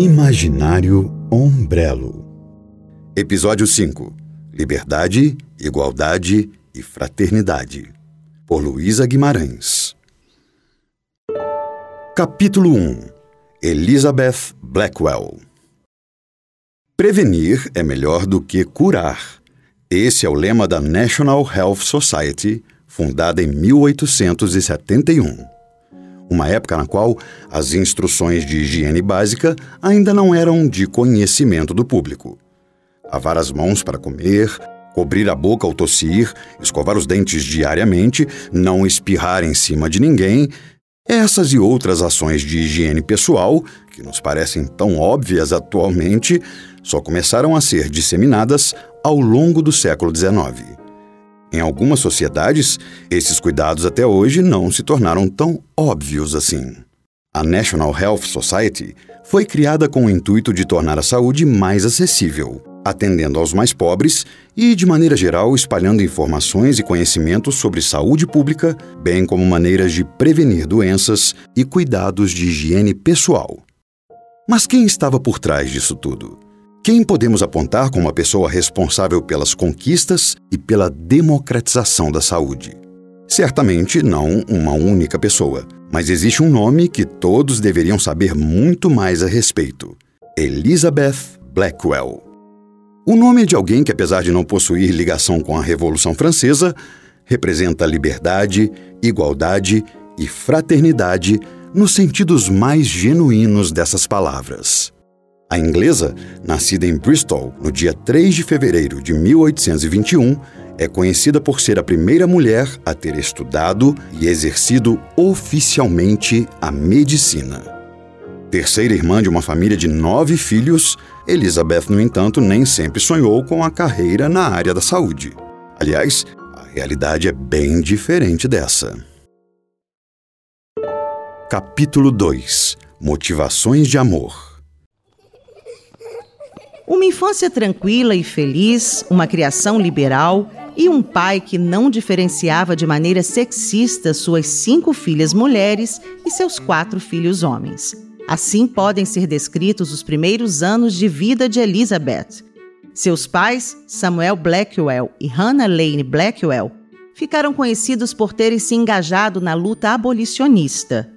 Imaginário Ombrelo Episódio 5 Liberdade, Igualdade e Fraternidade. Por Luísa Guimarães. Capítulo 1 Elizabeth Blackwell. Prevenir é melhor do que curar. Esse é o lema da National Health Society, fundada em 1871 uma época na qual as instruções de higiene básica ainda não eram de conhecimento do público. Lavar as mãos para comer, cobrir a boca ao tossir, escovar os dentes diariamente, não espirrar em cima de ninguém, essas e outras ações de higiene pessoal, que nos parecem tão óbvias atualmente, só começaram a ser disseminadas ao longo do século XIX. Em algumas sociedades, esses cuidados até hoje não se tornaram tão óbvios assim. A National Health Society foi criada com o intuito de tornar a saúde mais acessível, atendendo aos mais pobres e, de maneira geral, espalhando informações e conhecimentos sobre saúde pública, bem como maneiras de prevenir doenças e cuidados de higiene pessoal. Mas quem estava por trás disso tudo? Quem podemos apontar como a pessoa responsável pelas conquistas e pela democratização da saúde? Certamente não uma única pessoa, mas existe um nome que todos deveriam saber muito mais a respeito: Elizabeth Blackwell. O nome de alguém que, apesar de não possuir ligação com a Revolução Francesa, representa liberdade, igualdade e fraternidade nos sentidos mais genuínos dessas palavras. A inglesa, nascida em Bristol no dia 3 de fevereiro de 1821, é conhecida por ser a primeira mulher a ter estudado e exercido oficialmente a medicina. Terceira irmã de uma família de nove filhos, Elizabeth, no entanto, nem sempre sonhou com a carreira na área da saúde. Aliás, a realidade é bem diferente dessa. Capítulo 2 Motivações de Amor uma infância tranquila e feliz, uma criação liberal e um pai que não diferenciava de maneira sexista suas cinco filhas mulheres e seus quatro filhos homens. Assim podem ser descritos os primeiros anos de vida de Elizabeth. Seus pais, Samuel Blackwell e Hannah Lane Blackwell, ficaram conhecidos por terem se engajado na luta abolicionista.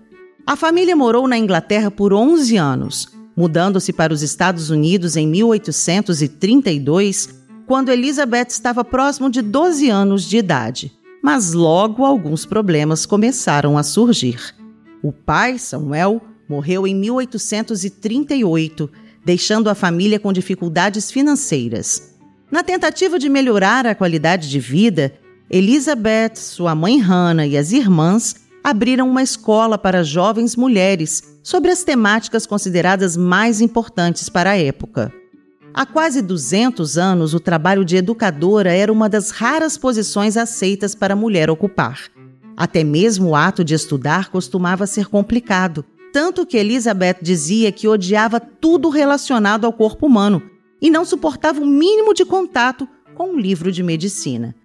A família morou na Inglaterra por 11 anos, mudando-se para os Estados Unidos em 1832, quando Elizabeth estava próximo de 12 anos de idade. Mas logo alguns problemas começaram a surgir. O pai, Samuel, morreu em 1838, deixando a família com dificuldades financeiras. Na tentativa de melhorar a qualidade de vida, Elizabeth, sua mãe Hannah e as irmãs abriram uma escola para jovens mulheres sobre as temáticas consideradas mais importantes para a época. Há quase 200 anos, o trabalho de educadora era uma das raras posições aceitas para a mulher ocupar. Até mesmo o ato de estudar costumava ser complicado, tanto que Elizabeth dizia que odiava tudo relacionado ao corpo humano e não suportava o mínimo de contato com um livro de medicina.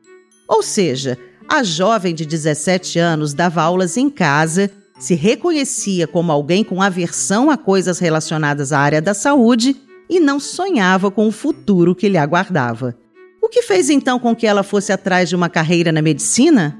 Ou seja, a jovem de 17 anos dava aulas em casa, se reconhecia como alguém com aversão a coisas relacionadas à área da saúde e não sonhava com o futuro que lhe aguardava. O que fez então com que ela fosse atrás de uma carreira na medicina?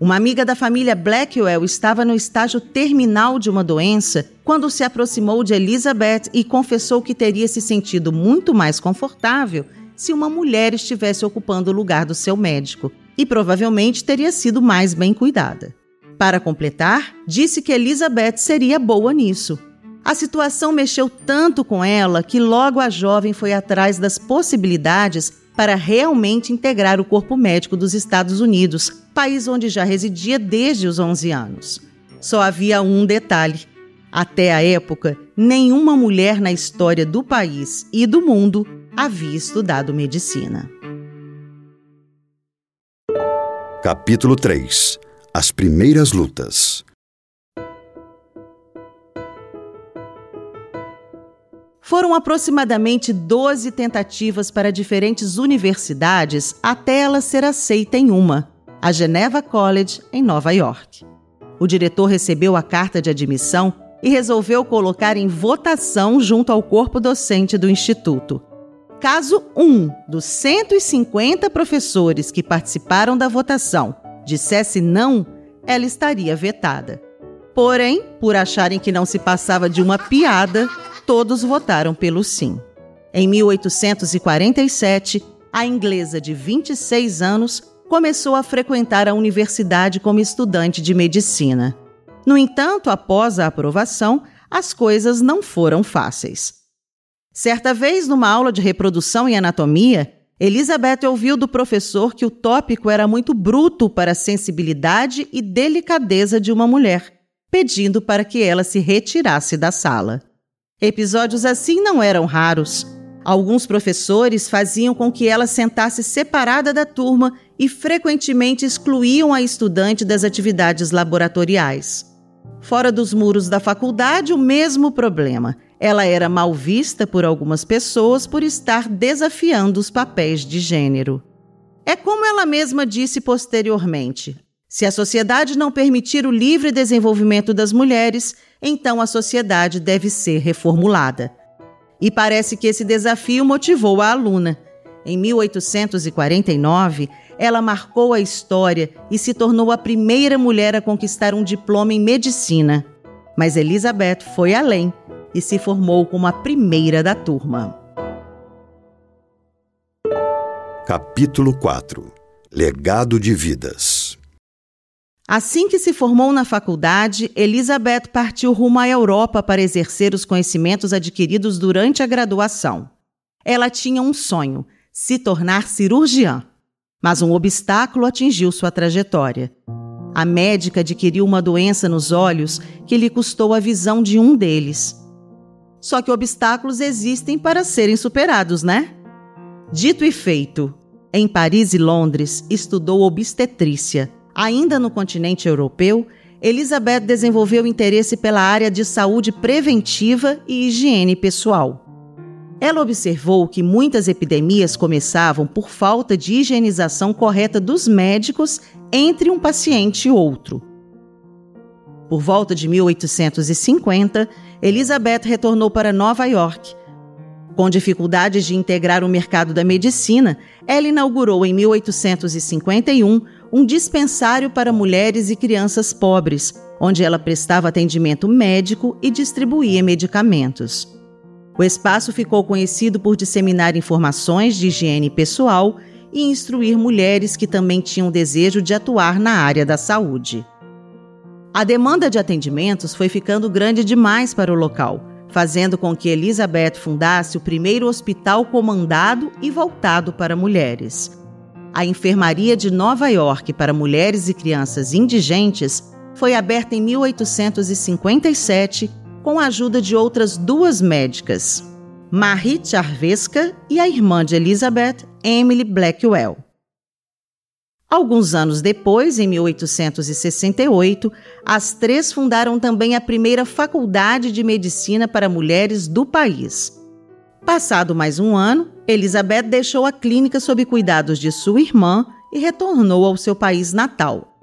Uma amiga da família Blackwell estava no estágio terminal de uma doença quando se aproximou de Elizabeth e confessou que teria se sentido muito mais confortável se uma mulher estivesse ocupando o lugar do seu médico e provavelmente teria sido mais bem cuidada. Para completar, disse que Elizabeth seria boa nisso. A situação mexeu tanto com ela que logo a jovem foi atrás das possibilidades para realmente integrar o corpo médico dos Estados Unidos, país onde já residia desde os 11 anos. Só havia um detalhe: até a época, nenhuma mulher na história do país e do mundo havia estudado medicina. Capítulo 3 As primeiras lutas Foram aproximadamente 12 tentativas para diferentes universidades até ela ser aceita em uma, a Geneva College, em Nova York. O diretor recebeu a carta de admissão e resolveu colocar em votação junto ao corpo docente do Instituto. Caso um dos 150 professores que participaram da votação dissesse não, ela estaria vetada. Porém, por acharem que não se passava de uma piada, todos votaram pelo sim. Em 1847, a inglesa de 26 anos começou a frequentar a universidade como estudante de medicina. No entanto, após a aprovação, as coisas não foram fáceis. Certa vez, numa aula de reprodução e anatomia, Elizabeth ouviu do professor que o tópico era muito bruto para a sensibilidade e delicadeza de uma mulher, pedindo para que ela se retirasse da sala. Episódios assim não eram raros. Alguns professores faziam com que ela sentasse separada da turma e frequentemente excluíam a estudante das atividades laboratoriais. Fora dos muros da faculdade, o mesmo problema. Ela era mal vista por algumas pessoas por estar desafiando os papéis de gênero. É como ela mesma disse posteriormente: se a sociedade não permitir o livre desenvolvimento das mulheres, então a sociedade deve ser reformulada. E parece que esse desafio motivou a aluna. Em 1849, ela marcou a história e se tornou a primeira mulher a conquistar um diploma em medicina. Mas Elizabeth foi além e se formou como a primeira da turma. Capítulo 4 Legado de Vidas Assim que se formou na faculdade, Elizabeth partiu rumo à Europa para exercer os conhecimentos adquiridos durante a graduação. Ela tinha um sonho: se tornar cirurgiã. Mas um obstáculo atingiu sua trajetória. A médica adquiriu uma doença nos olhos que lhe custou a visão de um deles. Só que obstáculos existem para serem superados, né? Dito e feito, em Paris e Londres estudou obstetrícia. Ainda no continente europeu, Elizabeth desenvolveu interesse pela área de saúde preventiva e higiene pessoal. Ela observou que muitas epidemias começavam por falta de higienização correta dos médicos entre um paciente e outro. Por volta de 1850, Elizabeth retornou para Nova York. Com dificuldades de integrar o mercado da medicina, ela inaugurou em 1851 um dispensário para mulheres e crianças pobres, onde ela prestava atendimento médico e distribuía medicamentos. O espaço ficou conhecido por disseminar informações de higiene pessoal e instruir mulheres que também tinham desejo de atuar na área da saúde. A demanda de atendimentos foi ficando grande demais para o local, fazendo com que Elizabeth fundasse o primeiro hospital comandado e voltado para mulheres. A Enfermaria de Nova York para Mulheres e Crianças Indigentes foi aberta em 1857 com a ajuda de outras duas médicas, Marie Charveska e a irmã de Elizabeth, Emily Blackwell. Alguns anos depois, em 1868, as três fundaram também a primeira faculdade de medicina para mulheres do país. Passado mais um ano, Elizabeth deixou a clínica sob cuidados de sua irmã e retornou ao seu país natal.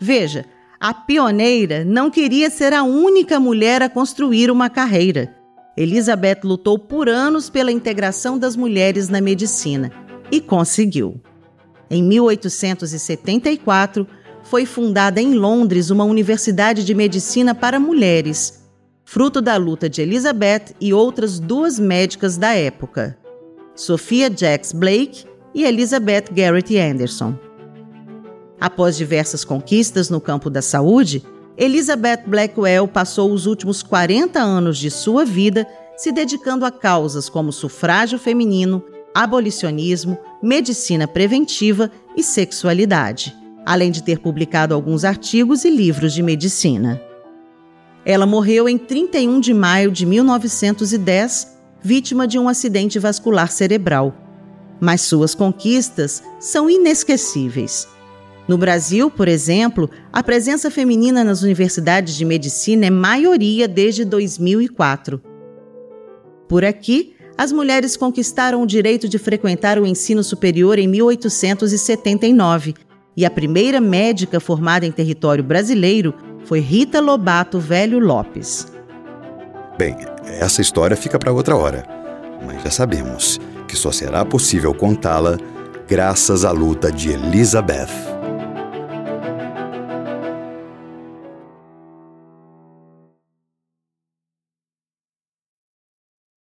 Veja, a pioneira não queria ser a única mulher a construir uma carreira. Elizabeth lutou por anos pela integração das mulheres na medicina e conseguiu. Em 1874, foi fundada em Londres uma universidade de medicina para mulheres, fruto da luta de Elizabeth e outras duas médicas da época, Sophia Jacks Blake e Elizabeth Garrett Anderson. Após diversas conquistas no campo da saúde, Elizabeth Blackwell passou os últimos 40 anos de sua vida se dedicando a causas como sufrágio feminino, abolicionismo, medicina preventiva e sexualidade, além de ter publicado alguns artigos e livros de medicina. Ela morreu em 31 de maio de 1910, vítima de um acidente vascular cerebral. Mas suas conquistas são inesquecíveis. No Brasil, por exemplo, a presença feminina nas universidades de medicina é maioria desde 2004. Por aqui, as mulheres conquistaram o direito de frequentar o ensino superior em 1879 e a primeira médica formada em território brasileiro foi Rita Lobato Velho Lopes. Bem, essa história fica para outra hora, mas já sabemos que só será possível contá-la graças à luta de Elizabeth.